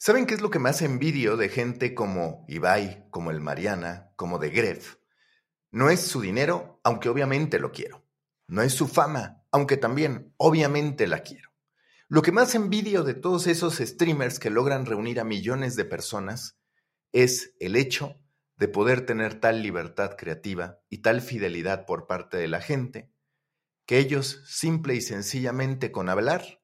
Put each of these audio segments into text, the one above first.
¿Saben qué es lo que más envidio de gente como Ibai, como el Mariana, como de Gref? No es su dinero, aunque obviamente lo quiero. No es su fama, aunque también obviamente la quiero. Lo que más envidio de todos esos streamers que logran reunir a millones de personas es el hecho de poder tener tal libertad creativa y tal fidelidad por parte de la gente, que ellos simple y sencillamente con hablar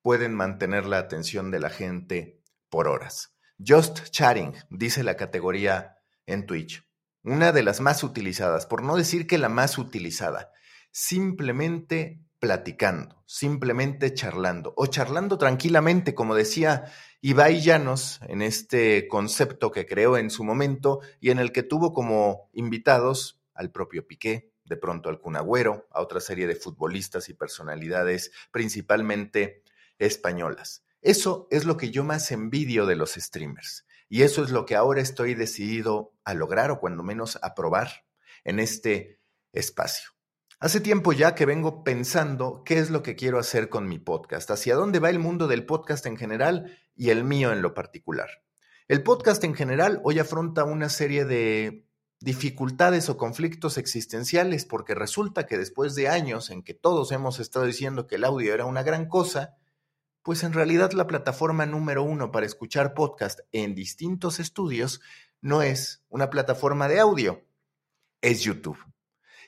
pueden mantener la atención de la gente por horas. Just chatting, dice la categoría en Twitch. Una de las más utilizadas, por no decir que la más utilizada. Simplemente platicando, simplemente charlando o charlando tranquilamente, como decía Ibai Llanos en este concepto que creó en su momento y en el que tuvo como invitados al propio Piqué, de pronto al Cunagüero, a otra serie de futbolistas y personalidades principalmente españolas. Eso es lo que yo más envidio de los streamers. Y eso es lo que ahora estoy decidido a lograr o cuando menos a probar en este espacio. Hace tiempo ya que vengo pensando qué es lo que quiero hacer con mi podcast, hacia dónde va el mundo del podcast en general y el mío en lo particular. El podcast en general hoy afronta una serie de dificultades o conflictos existenciales porque resulta que después de años en que todos hemos estado diciendo que el audio era una gran cosa, pues en realidad la plataforma número uno para escuchar podcast en distintos estudios no es una plataforma de audio, es YouTube.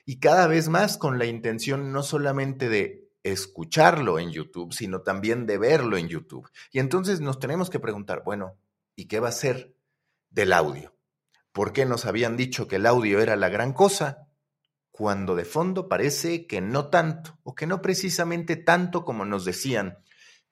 Y cada vez más con la intención no solamente de escucharlo en YouTube, sino también de verlo en YouTube. Y entonces nos tenemos que preguntar, bueno, ¿y qué va a ser del audio? ¿Por qué nos habían dicho que el audio era la gran cosa? Cuando de fondo parece que no tanto, o que no precisamente tanto como nos decían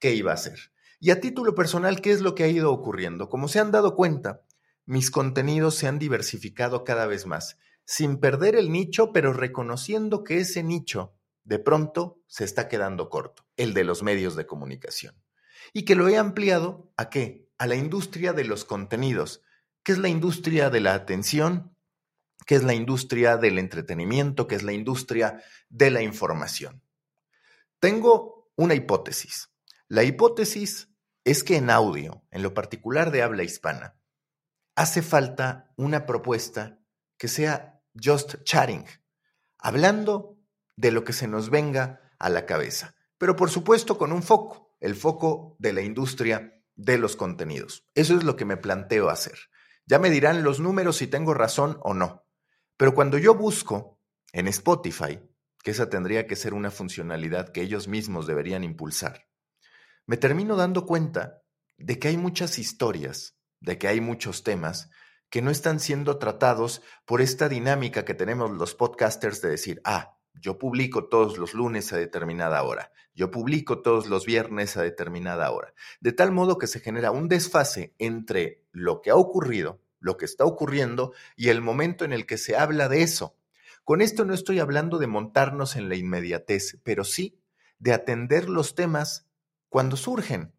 qué iba a hacer. Y a título personal, ¿qué es lo que ha ido ocurriendo? Como se han dado cuenta, mis contenidos se han diversificado cada vez más, sin perder el nicho, pero reconociendo que ese nicho de pronto se está quedando corto, el de los medios de comunicación. Y que lo he ampliado a qué? A la industria de los contenidos, que es la industria de la atención, que es la industria del entretenimiento, que es la industria de la información. Tengo una hipótesis. La hipótesis es que en audio, en lo particular de habla hispana, hace falta una propuesta que sea just chatting, hablando de lo que se nos venga a la cabeza, pero por supuesto con un foco, el foco de la industria de los contenidos. Eso es lo que me planteo hacer. Ya me dirán los números si tengo razón o no, pero cuando yo busco en Spotify, que esa tendría que ser una funcionalidad que ellos mismos deberían impulsar, me termino dando cuenta de que hay muchas historias, de que hay muchos temas que no están siendo tratados por esta dinámica que tenemos los podcasters de decir, ah, yo publico todos los lunes a determinada hora, yo publico todos los viernes a determinada hora, de tal modo que se genera un desfase entre lo que ha ocurrido, lo que está ocurriendo y el momento en el que se habla de eso. Con esto no estoy hablando de montarnos en la inmediatez, pero sí de atender los temas cuando surgen.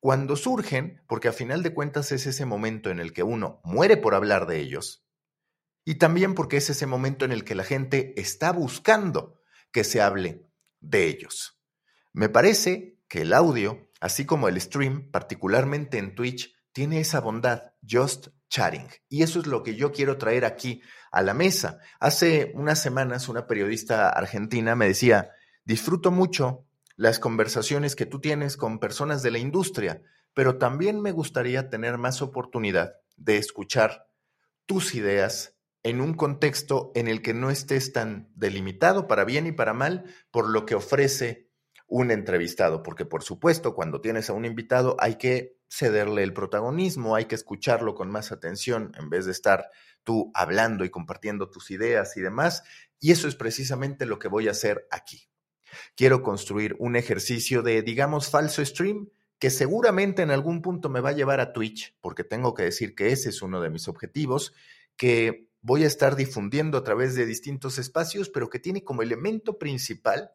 Cuando surgen, porque a final de cuentas es ese momento en el que uno muere por hablar de ellos, y también porque es ese momento en el que la gente está buscando que se hable de ellos. Me parece que el audio, así como el stream, particularmente en Twitch, tiene esa bondad, just chatting. Y eso es lo que yo quiero traer aquí a la mesa. Hace unas semanas una periodista argentina me decía, disfruto mucho las conversaciones que tú tienes con personas de la industria, pero también me gustaría tener más oportunidad de escuchar tus ideas en un contexto en el que no estés tan delimitado para bien y para mal por lo que ofrece un entrevistado, porque por supuesto cuando tienes a un invitado hay que cederle el protagonismo, hay que escucharlo con más atención en vez de estar tú hablando y compartiendo tus ideas y demás, y eso es precisamente lo que voy a hacer aquí. Quiero construir un ejercicio de, digamos, falso stream que seguramente en algún punto me va a llevar a Twitch, porque tengo que decir que ese es uno de mis objetivos, que voy a estar difundiendo a través de distintos espacios, pero que tiene como elemento principal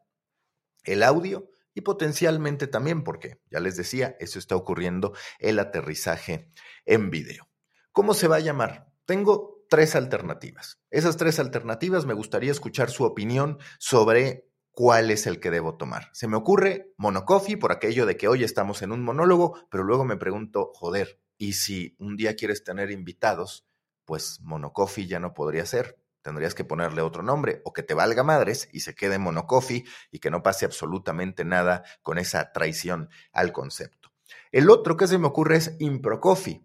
el audio y potencialmente también, porque ya les decía, eso está ocurriendo, el aterrizaje en video. ¿Cómo se va a llamar? Tengo tres alternativas. Esas tres alternativas me gustaría escuchar su opinión sobre cuál es el que debo tomar. Se me ocurre monocoffee por aquello de que hoy estamos en un monólogo, pero luego me pregunto, joder, ¿y si un día quieres tener invitados? Pues monocoffee ya no podría ser. Tendrías que ponerle otro nombre o que te valga madres y se quede monocoffee y que no pase absolutamente nada con esa traición al concepto. El otro que se me ocurre es improcoffee.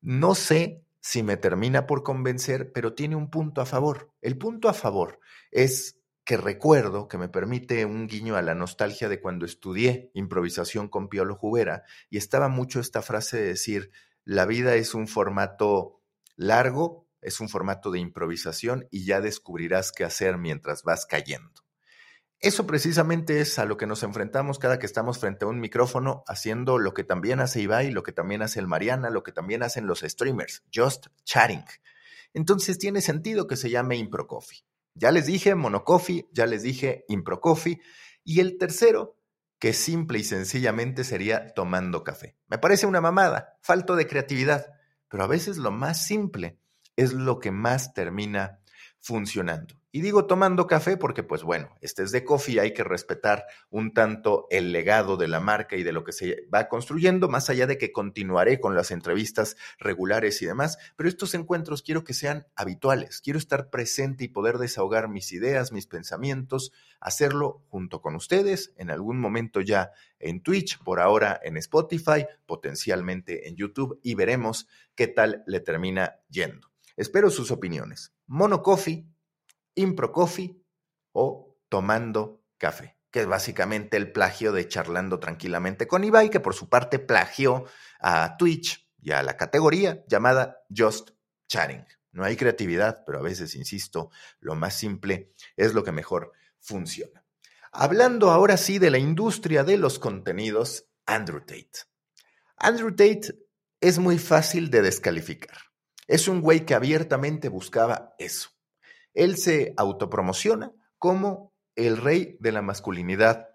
No sé si me termina por convencer, pero tiene un punto a favor. El punto a favor es que recuerdo que me permite un guiño a la nostalgia de cuando estudié improvisación con Piolo Jubera y estaba mucho esta frase de decir, la vida es un formato largo, es un formato de improvisación y ya descubrirás qué hacer mientras vas cayendo. Eso precisamente es a lo que nos enfrentamos cada que estamos frente a un micrófono haciendo lo que también hace Ibai, lo que también hace el Mariana, lo que también hacen los streamers, just chatting. Entonces tiene sentido que se llame Impro Coffee. Ya les dije monocoffee, ya les dije improcoffee. Y el tercero, que simple y sencillamente sería tomando café. Me parece una mamada, falto de creatividad, pero a veces lo más simple es lo que más termina funcionando. Y digo tomando café porque, pues bueno, este es de coffee, hay que respetar un tanto el legado de la marca y de lo que se va construyendo, más allá de que continuaré con las entrevistas regulares y demás, pero estos encuentros quiero que sean habituales, quiero estar presente y poder desahogar mis ideas, mis pensamientos, hacerlo junto con ustedes, en algún momento ya en Twitch, por ahora en Spotify, potencialmente en YouTube y veremos qué tal le termina yendo. Espero sus opiniones. Mono Coffee Impro Coffee o Tomando Café, que es básicamente el plagio de Charlando Tranquilamente con Ibai, que por su parte plagió a Twitch y a la categoría llamada Just Chatting. No hay creatividad, pero a veces, insisto, lo más simple es lo que mejor funciona. Hablando ahora sí de la industria de los contenidos, Andrew Tate. Andrew Tate es muy fácil de descalificar. Es un güey que abiertamente buscaba eso, él se autopromociona como el rey de la masculinidad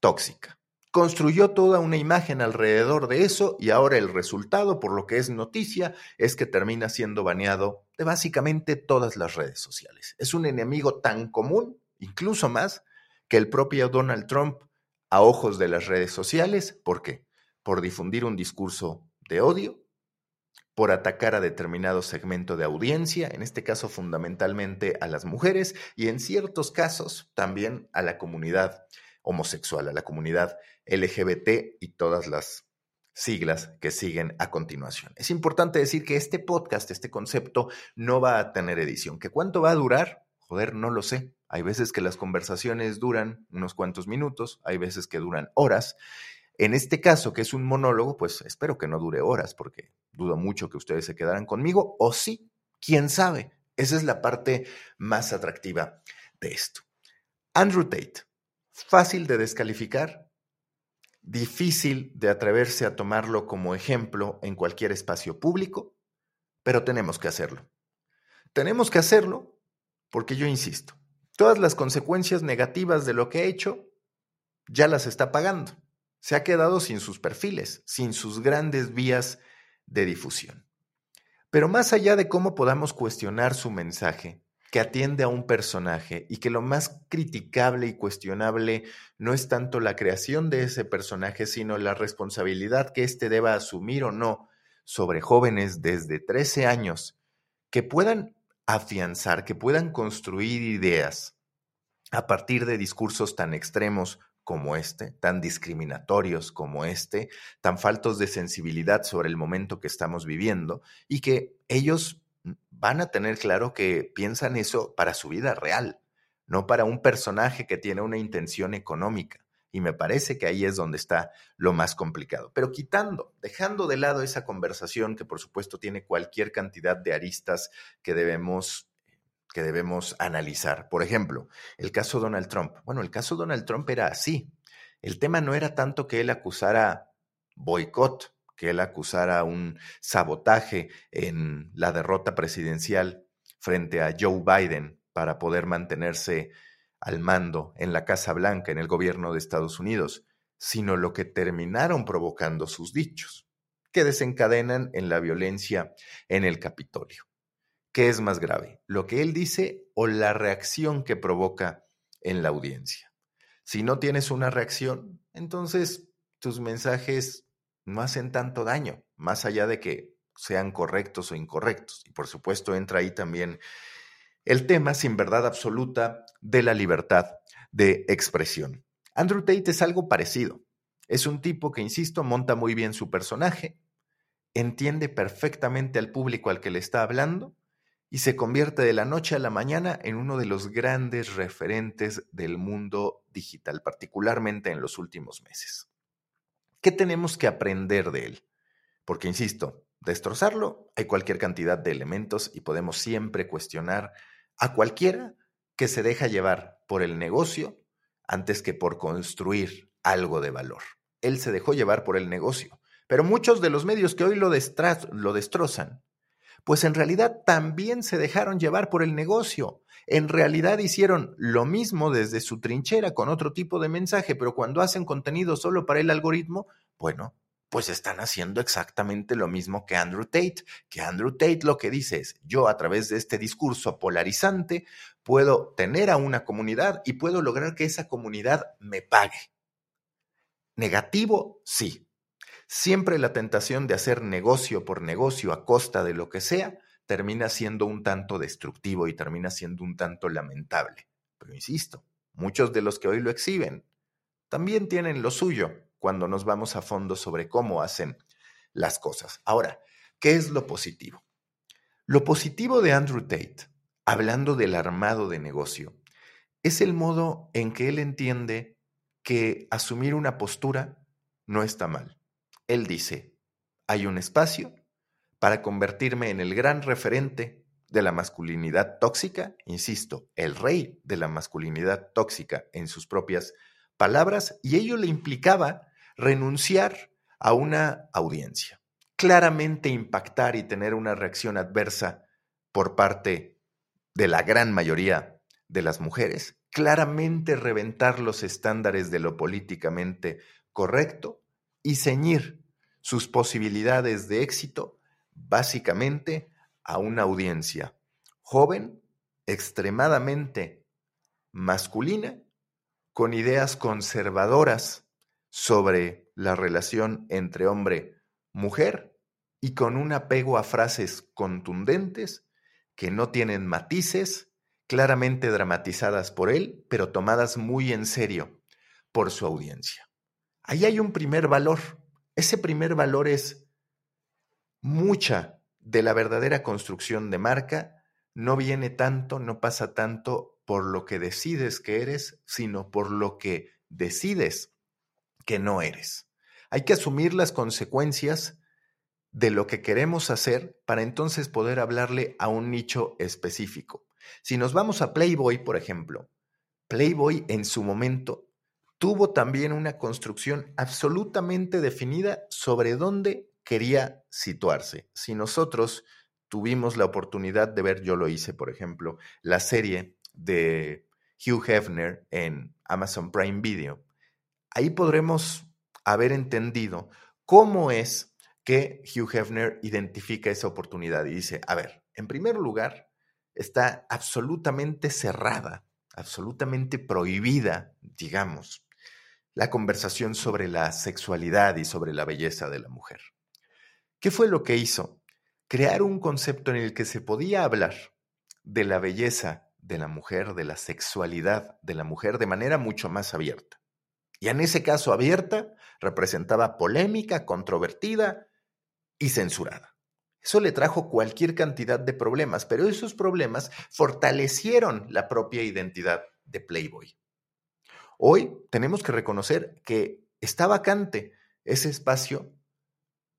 tóxica. Construyó toda una imagen alrededor de eso y ahora el resultado, por lo que es noticia, es que termina siendo baneado de básicamente todas las redes sociales. Es un enemigo tan común, incluso más, que el propio Donald Trump a ojos de las redes sociales. ¿Por qué? Por difundir un discurso de odio, por atacar a determinado segmento de audiencia, en este caso fundamentalmente a las mujeres y en ciertos casos también a la comunidad homosexual, a la comunidad LGBT y todas las siglas que siguen a continuación. Es importante decir que este podcast, este concepto, no va a tener edición. ¿Que cuánto va a durar? Joder, no lo sé. Hay veces que las conversaciones duran unos cuantos minutos, hay veces que duran horas en este caso, que es un monólogo, pues espero que no dure horas, porque dudo mucho que ustedes se quedaran conmigo, o sí, quién sabe. Esa es la parte más atractiva de esto. Andrew Tate, fácil de descalificar, difícil de atreverse a tomarlo como ejemplo en cualquier espacio público, pero tenemos que hacerlo. Tenemos que hacerlo porque yo insisto, todas las consecuencias negativas de lo que he hecho ya las está pagando se ha quedado sin sus perfiles, sin sus grandes vías de difusión. Pero más allá de cómo podamos cuestionar su mensaje, que atiende a un personaje y que lo más criticable y cuestionable no es tanto la creación de ese personaje, sino la responsabilidad que éste deba asumir o no sobre jóvenes desde 13 años que puedan afianzar, que puedan construir ideas a partir de discursos tan extremos como este, tan discriminatorios como este, tan faltos de sensibilidad sobre el momento que estamos viviendo y que ellos van a tener claro que piensan eso para su vida real, no para un personaje que tiene una intención económica. Y me parece que ahí es donde está lo más complicado. Pero quitando, dejando de lado esa conversación que por supuesto tiene cualquier cantidad de aristas que debemos que debemos analizar. Por ejemplo, el caso Donald Trump. Bueno, el caso Donald Trump era así. El tema no era tanto que él acusara boicot, que él acusara un sabotaje en la derrota presidencial frente a Joe Biden para poder mantenerse al mando en la Casa Blanca, en el gobierno de Estados Unidos, sino lo que terminaron provocando sus dichos, que desencadenan en la violencia en el Capitolio. ¿Qué es más grave? ¿Lo que él dice o la reacción que provoca en la audiencia? Si no tienes una reacción, entonces tus mensajes no hacen tanto daño, más allá de que sean correctos o incorrectos. Y por supuesto entra ahí también el tema sin verdad absoluta de la libertad de expresión. Andrew Tate es algo parecido. Es un tipo que, insisto, monta muy bien su personaje, entiende perfectamente al público al que le está hablando y se convierte de la noche a la mañana en uno de los grandes referentes del mundo digital, particularmente en los últimos meses. ¿Qué tenemos que aprender de él? Porque, insisto, destrozarlo hay cualquier cantidad de elementos y podemos siempre cuestionar a cualquiera que se deja llevar por el negocio antes que por construir algo de valor. Él se dejó llevar por el negocio, pero muchos de los medios que hoy lo, lo destrozan, pues en realidad también se dejaron llevar por el negocio. En realidad hicieron lo mismo desde su trinchera con otro tipo de mensaje, pero cuando hacen contenido solo para el algoritmo, bueno, pues están haciendo exactamente lo mismo que Andrew Tate, que Andrew Tate lo que dice es, yo a través de este discurso polarizante puedo tener a una comunidad y puedo lograr que esa comunidad me pague. Negativo, sí. Siempre la tentación de hacer negocio por negocio a costa de lo que sea termina siendo un tanto destructivo y termina siendo un tanto lamentable. Pero insisto, muchos de los que hoy lo exhiben también tienen lo suyo cuando nos vamos a fondo sobre cómo hacen las cosas. Ahora, ¿qué es lo positivo? Lo positivo de Andrew Tate, hablando del armado de negocio, es el modo en que él entiende que asumir una postura no está mal. Él dice, hay un espacio para convertirme en el gran referente de la masculinidad tóxica, insisto, el rey de la masculinidad tóxica en sus propias palabras, y ello le implicaba renunciar a una audiencia, claramente impactar y tener una reacción adversa por parte de la gran mayoría de las mujeres, claramente reventar los estándares de lo políticamente correcto y ceñir sus posibilidades de éxito básicamente a una audiencia joven, extremadamente masculina, con ideas conservadoras sobre la relación entre hombre-mujer y con un apego a frases contundentes que no tienen matices, claramente dramatizadas por él, pero tomadas muy en serio por su audiencia. Ahí hay un primer valor. Ese primer valor es mucha de la verdadera construcción de marca, no viene tanto, no pasa tanto por lo que decides que eres, sino por lo que decides que no eres. Hay que asumir las consecuencias de lo que queremos hacer para entonces poder hablarle a un nicho específico. Si nos vamos a Playboy, por ejemplo, Playboy en su momento tuvo también una construcción absolutamente definida sobre dónde quería situarse. Si nosotros tuvimos la oportunidad de ver, yo lo hice, por ejemplo, la serie de Hugh Hefner en Amazon Prime Video, ahí podremos haber entendido cómo es que Hugh Hefner identifica esa oportunidad y dice, a ver, en primer lugar, está absolutamente cerrada, absolutamente prohibida, digamos, la conversación sobre la sexualidad y sobre la belleza de la mujer. ¿Qué fue lo que hizo? Crear un concepto en el que se podía hablar de la belleza de la mujer, de la sexualidad de la mujer de manera mucho más abierta. Y en ese caso abierta representaba polémica, controvertida y censurada. Eso le trajo cualquier cantidad de problemas, pero esos problemas fortalecieron la propia identidad de Playboy. Hoy tenemos que reconocer que está vacante ese espacio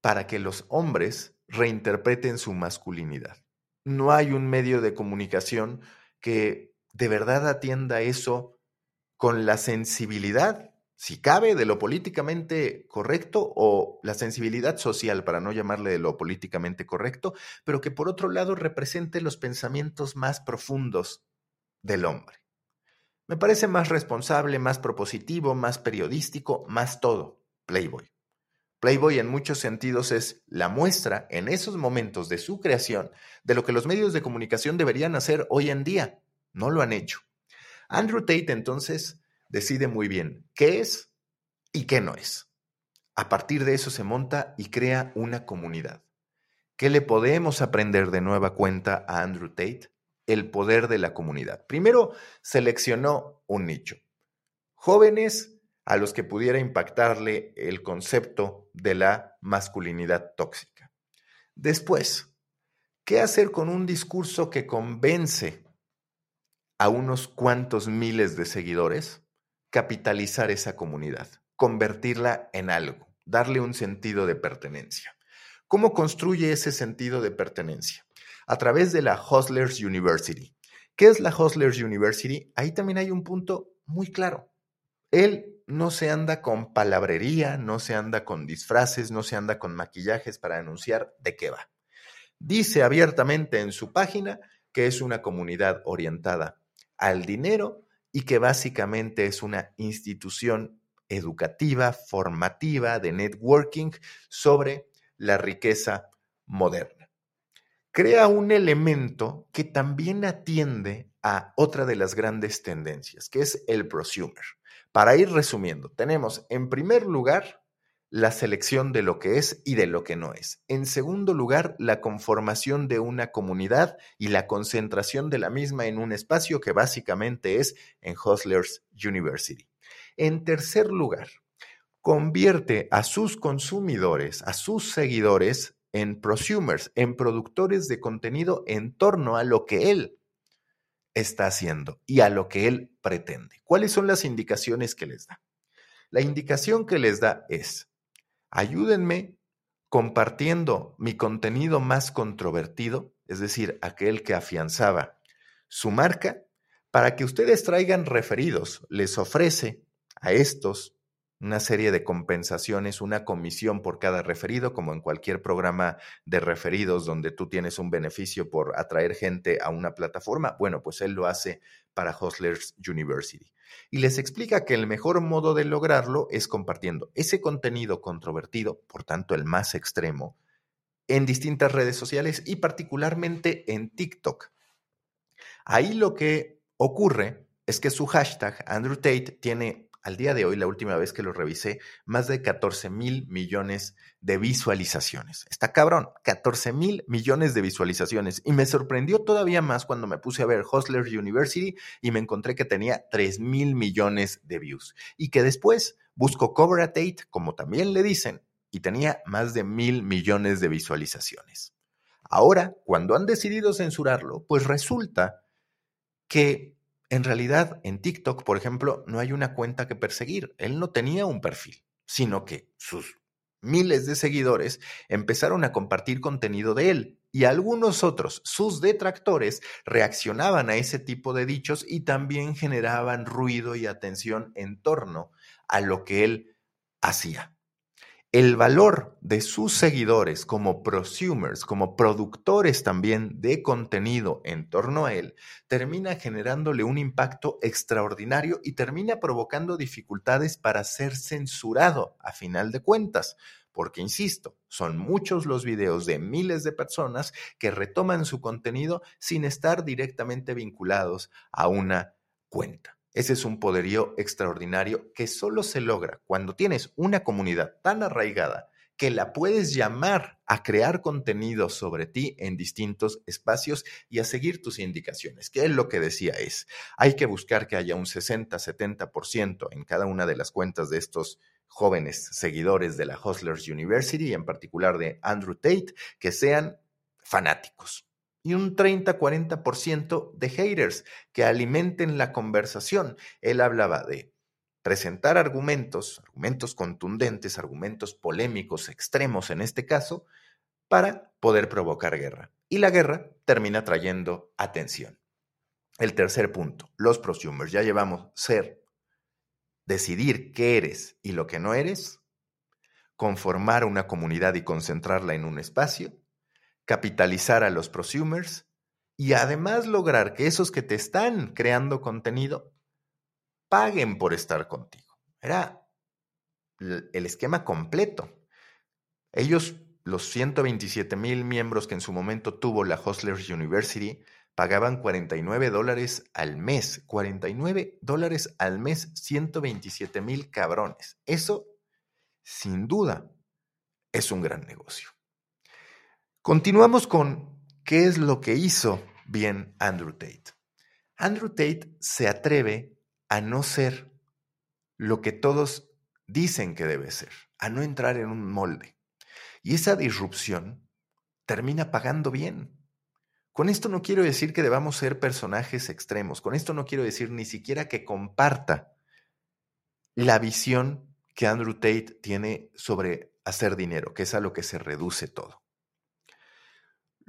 para que los hombres reinterpreten su masculinidad. No hay un medio de comunicación que de verdad atienda eso con la sensibilidad si cabe, de lo políticamente correcto o la sensibilidad social, para no llamarle de lo políticamente correcto, pero que por otro lado represente los pensamientos más profundos del hombre. Me parece más responsable, más propositivo, más periodístico, más todo, Playboy. Playboy en muchos sentidos es la muestra en esos momentos de su creación de lo que los medios de comunicación deberían hacer hoy en día. No lo han hecho. Andrew Tate entonces decide muy bien qué es y qué no es. A partir de eso se monta y crea una comunidad. ¿Qué le podemos aprender de nueva cuenta a Andrew Tate? El poder de la comunidad. Primero, seleccionó un nicho. Jóvenes a los que pudiera impactarle el concepto de la masculinidad tóxica. Después, ¿qué hacer con un discurso que convence a unos cuantos miles de seguidores? Capitalizar esa comunidad, convertirla en algo, darle un sentido de pertenencia. ¿Cómo construye ese sentido de pertenencia? A través de la Hustlers University. ¿Qué es la Hustlers University? Ahí también hay un punto muy claro. Él no se anda con palabrería, no se anda con disfraces, no se anda con maquillajes para anunciar de qué va. Dice abiertamente en su página que es una comunidad orientada al dinero y que básicamente es una institución educativa, formativa, de networking sobre la riqueza moderna. Crea un elemento que también atiende a otra de las grandes tendencias, que es el prosumer. Para ir resumiendo, tenemos en primer lugar la selección de lo que es y de lo que no es. En segundo lugar, la conformación de una comunidad y la concentración de la misma en un espacio que básicamente es en Hustlers University. En tercer lugar, convierte a sus consumidores, a sus seguidores en prosumers, en productores de contenido en torno a lo que él está haciendo y a lo que él pretende. ¿Cuáles son las indicaciones que les da? La indicación que les da es, ayúdenme compartiendo mi contenido más controvertido, es decir, aquel que afianzaba su marca, para que ustedes traigan referidos. Les ofrece a estos una serie de compensaciones, una comisión por cada referido, como en cualquier programa de referidos donde tú tienes un beneficio por atraer gente a una plataforma. Bueno, pues él lo hace para Hustlers University. Y les explica que el mejor modo de lograrlo es compartiendo ese contenido controvertido, por tanto el más extremo, en distintas redes sociales y particularmente en TikTok. Ahí lo que ocurre es que su hashtag Andrew Tate tiene al día de hoy, la última vez que lo revisé, más de 14 mil millones de visualizaciones. Está cabrón, 14 mil millones de visualizaciones. Y me sorprendió todavía más cuando me puse a ver Hustler University y me encontré que tenía 3 mil millones de views. Y que después busco Cover a Tate, como también le dicen, y tenía más de mil millones de visualizaciones. Ahora, cuando han decidido censurarlo, pues resulta que en realidad, en TikTok, por ejemplo, no hay una cuenta que perseguir. Él no tenía un perfil, sino que sus miles de seguidores empezaron a compartir contenido de él y algunos otros, sus detractores, reaccionaban a ese tipo de dichos y también generaban ruido y atención en torno a lo que él hacía el valor de sus seguidores como prosumers, como productores también de contenido en torno a él, termina generándole un impacto extraordinario y termina provocando dificultades para ser censurado a final de cuentas. Porque, insisto, son muchos los videos de miles de personas que retoman su contenido sin estar directamente vinculados a una cuenta. Ese es un poderío extraordinario que solo se logra cuando tienes una comunidad tan arraigada que la puedes llamar a crear contenido sobre ti en distintos espacios y a seguir tus indicaciones. Que es lo que decía es, hay que buscar que haya un 60-70% en cada una de las cuentas de estos jóvenes seguidores de la Hustlers University, y en particular de Andrew Tate, que sean fanáticos y un 30-40% de haters que alimenten la conversación. Él hablaba de presentar argumentos, argumentos contundentes, argumentos polémicos, extremos en este caso, para poder provocar guerra. Y la guerra termina trayendo atención. El tercer punto, los prosumers. Ya llevamos ser, decidir qué eres y lo que no eres, conformar una comunidad y concentrarla en un espacio, capitalizar a los prosumers y además lograr que esos que te están creando contenido paguen por estar contigo. Era el esquema completo. Ellos, los 127 mil miembros que en su momento tuvo la Hustlers University, pagaban 49 dólares al mes. 49 dólares al mes, 127 mil cabrones. Eso, sin duda, es un gran negocio. Continuamos con qué es lo que hizo bien Andrew Tate. Andrew Tate se atreve a no ser lo que todos dicen que debe ser, a no entrar en un molde. Y esa disrupción termina pagando bien. Con esto no quiero decir que debamos ser personajes extremos, con esto no quiero decir ni siquiera que comparta la visión que Andrew Tate tiene sobre hacer dinero, que es a lo que se reduce todo.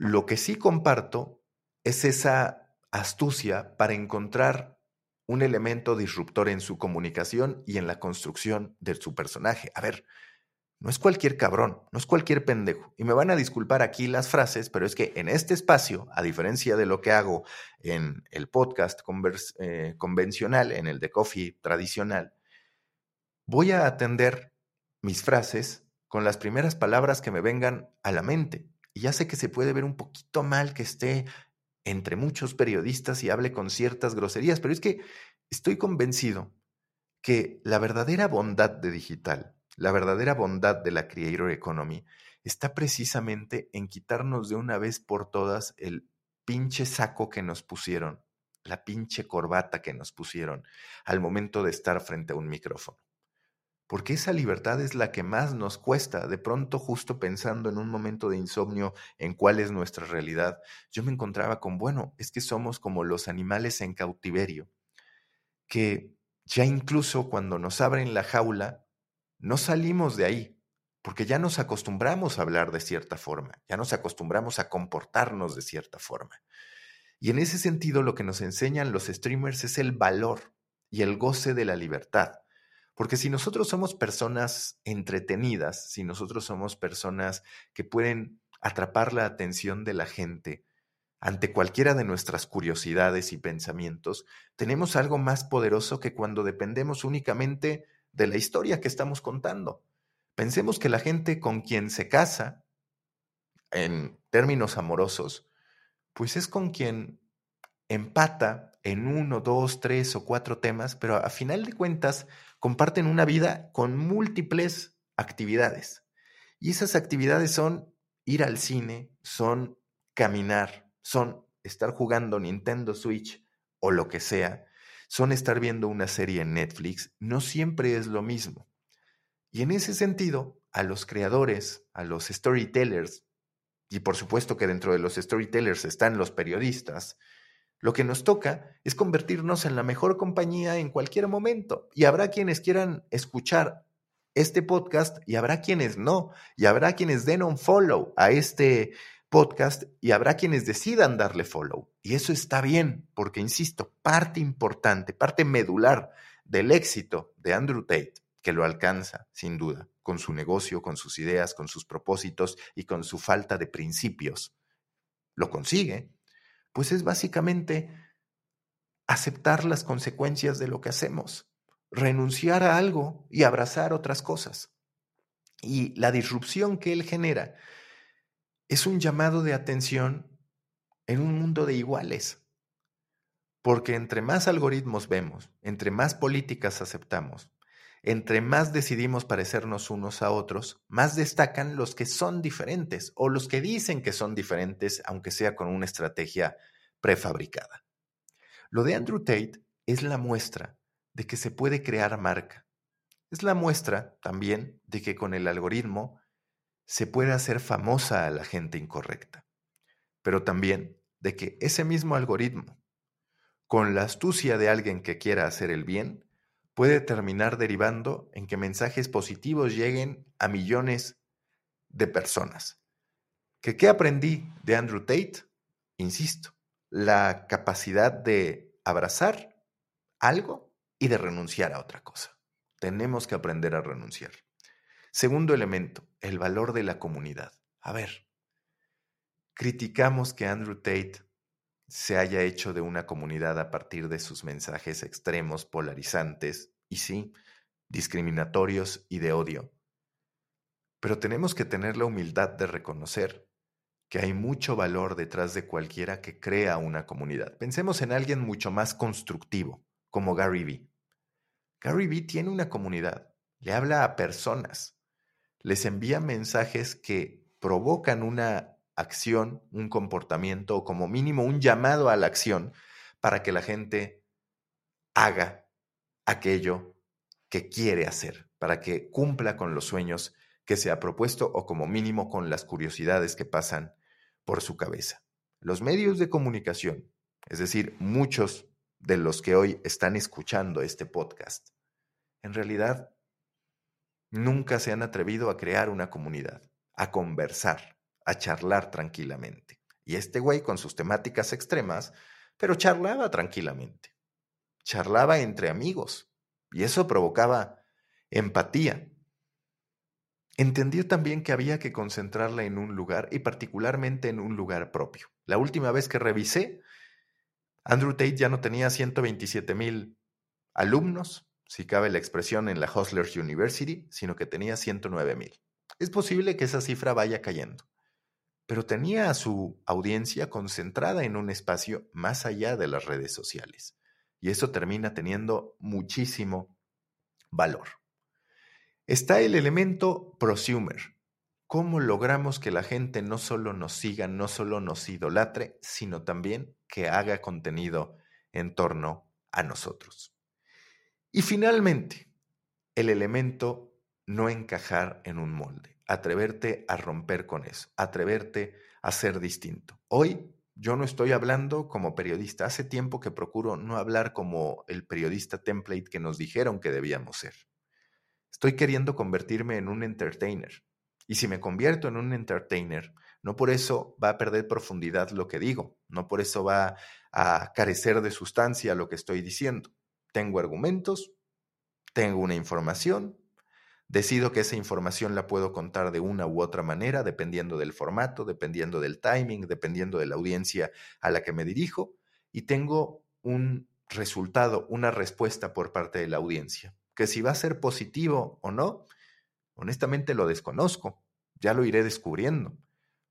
Lo que sí comparto es esa astucia para encontrar un elemento disruptor en su comunicación y en la construcción de su personaje. A ver, no es cualquier cabrón, no es cualquier pendejo. Y me van a disculpar aquí las frases, pero es que en este espacio, a diferencia de lo que hago en el podcast eh, convencional, en el de coffee tradicional, voy a atender mis frases con las primeras palabras que me vengan a la mente. Y ya sé que se puede ver un poquito mal que esté entre muchos periodistas y hable con ciertas groserías, pero es que estoy convencido que la verdadera bondad de digital, la verdadera bondad de la Creator Economy, está precisamente en quitarnos de una vez por todas el pinche saco que nos pusieron, la pinche corbata que nos pusieron al momento de estar frente a un micrófono porque esa libertad es la que más nos cuesta. De pronto, justo pensando en un momento de insomnio en cuál es nuestra realidad, yo me encontraba con, bueno, es que somos como los animales en cautiverio, que ya incluso cuando nos abren la jaula, no salimos de ahí, porque ya nos acostumbramos a hablar de cierta forma, ya nos acostumbramos a comportarnos de cierta forma. Y en ese sentido, lo que nos enseñan los streamers es el valor y el goce de la libertad porque si nosotros somos personas entretenidas, si nosotros somos personas que pueden atrapar la atención de la gente ante cualquiera de nuestras curiosidades y pensamientos, tenemos algo más poderoso que cuando dependemos únicamente de la historia que estamos contando. Pensemos que la gente con quien se casa, en términos amorosos, pues es con quien empata en uno, dos, tres o cuatro temas, pero a final de cuentas comparten una vida con múltiples actividades. Y esas actividades son ir al cine, son caminar, son estar jugando Nintendo Switch o lo que sea, son estar viendo una serie en Netflix, no siempre es lo mismo. Y en ese sentido, a los creadores, a los storytellers, y por supuesto que dentro de los storytellers están los periodistas, lo que nos toca es convertirnos en la mejor compañía en cualquier momento. Y habrá quienes quieran escuchar este podcast y habrá quienes no. Y habrá quienes den un follow a este podcast y habrá quienes decidan darle follow. Y eso está bien, porque, insisto, parte importante, parte medular del éxito de Andrew Tate, que lo alcanza, sin duda, con su negocio, con sus ideas, con sus propósitos y con su falta de principios. Lo consigue, pues es básicamente aceptar las consecuencias de lo que hacemos, renunciar a algo y abrazar otras cosas. Y la disrupción que él genera es un llamado de atención en un mundo de iguales. Porque entre más algoritmos vemos, entre más políticas aceptamos, entre más decidimos parecernos unos a otros, más destacan los que son diferentes o los que dicen que son diferentes, aunque sea con una estrategia prefabricada. Lo de Andrew Tate es la muestra de que se puede crear marca. Es la muestra también de que con el algoritmo se puede hacer famosa a la gente incorrecta, pero también de que ese mismo algoritmo, con la astucia de alguien que quiera hacer el bien, puede terminar derivando en que mensajes positivos lleguen a millones de personas. ¿Que qué aprendí de Andrew Tate? Insisto, la capacidad de abrazar algo y de renunciar a otra cosa. Tenemos que aprender a renunciar. Segundo elemento, el valor de la comunidad. A ver, criticamos que Andrew Tate se haya hecho de una comunidad a partir de sus mensajes extremos, polarizantes y sí, discriminatorios y de odio. Pero tenemos que tener la humildad de reconocer que hay mucho valor detrás de cualquiera que crea una comunidad. Pensemos en alguien mucho más constructivo, como Gary Vee. Gary Vee tiene una comunidad, le habla a personas, les envía mensajes que provocan una acción, un comportamiento o como mínimo un llamado a la acción para que la gente haga aquello que quiere hacer, para que cumpla con los sueños que se ha propuesto o como mínimo con las curiosidades que pasan por su cabeza. Los medios de comunicación, es decir, muchos de los que hoy están escuchando este podcast, en realidad nunca se han atrevido a crear una comunidad, a conversar, a charlar tranquilamente. Y este güey con sus temáticas extremas, pero charlaba tranquilamente. Charlaba entre amigos. Y eso provocaba empatía, Entendió también que había que concentrarla en un lugar y particularmente en un lugar propio. La última vez que revisé, Andrew Tate ya no tenía 127 mil alumnos, si cabe la expresión, en la Hustlers University, sino que tenía 109 mil. Es posible que esa cifra vaya cayendo, pero tenía a su audiencia concentrada en un espacio más allá de las redes sociales. Y eso termina teniendo muchísimo valor. Está el elemento prosumer. ¿Cómo logramos que la gente no solo nos siga, no solo nos idolatre, sino también que haga contenido en torno a nosotros? Y finalmente, el elemento no encajar en un molde, atreverte a romper con eso, atreverte a ser distinto. Hoy yo no estoy hablando como periodista, hace tiempo que procuro no hablar como el periodista template que nos dijeron que debíamos ser. Estoy queriendo convertirme en un entertainer. Y si me convierto en un entertainer, no por eso va a perder profundidad lo que digo, no por eso va a carecer de sustancia lo que estoy diciendo. Tengo argumentos, tengo una información, decido que esa información la puedo contar de una u otra manera, dependiendo del formato, dependiendo del timing, dependiendo de la audiencia a la que me dirijo, y tengo un resultado, una respuesta por parte de la audiencia que si va a ser positivo o no, honestamente lo desconozco, ya lo iré descubriendo.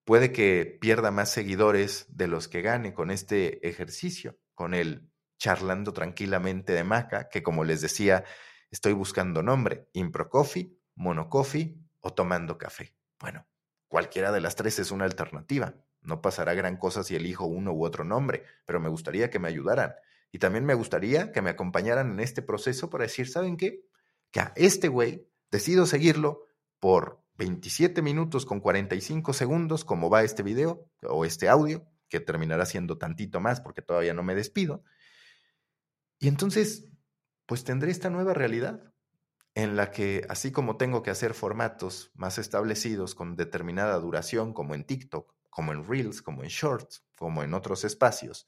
Puede que pierda más seguidores de los que gane con este ejercicio, con el charlando tranquilamente de Maca, que como les decía, estoy buscando nombre, Impro Coffee, Mono Coffee o Tomando Café. Bueno, cualquiera de las tres es una alternativa. No pasará gran cosa si elijo uno u otro nombre, pero me gustaría que me ayudaran. Y también me gustaría que me acompañaran en este proceso para decir, ¿saben qué? Que a este güey decido seguirlo por 27 minutos con 45 segundos, como va este video o este audio, que terminará siendo tantito más porque todavía no me despido. Y entonces, pues tendré esta nueva realidad en la que, así como tengo que hacer formatos más establecidos con determinada duración, como en TikTok, como en Reels, como en Shorts, como en otros espacios,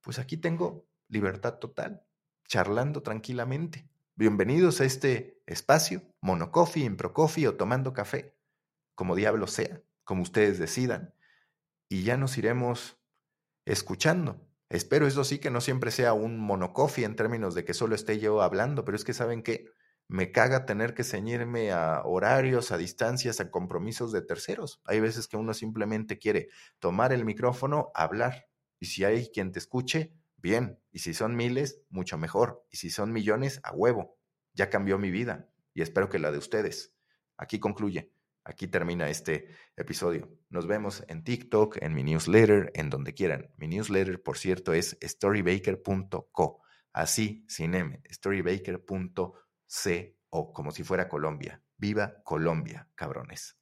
pues aquí tengo libertad total, charlando tranquilamente. Bienvenidos a este espacio, Monocoffee, Improcoffee o tomando café, como diablo sea, como ustedes decidan, y ya nos iremos escuchando. Espero eso sí que no siempre sea un monocoffee en términos de que solo esté yo hablando, pero es que saben que me caga tener que ceñirme a horarios, a distancias, a compromisos de terceros. Hay veces que uno simplemente quiere tomar el micrófono, hablar, y si hay quien te escuche, bien. Y si son miles, mucho mejor. Y si son millones, a huevo. Ya cambió mi vida y espero que la de ustedes. Aquí concluye. Aquí termina este episodio. Nos vemos en TikTok, en mi newsletter, en donde quieran. Mi newsletter, por cierto, es storybaker.co. Así, sin M, storybaker.co, como si fuera Colombia. Viva Colombia, cabrones.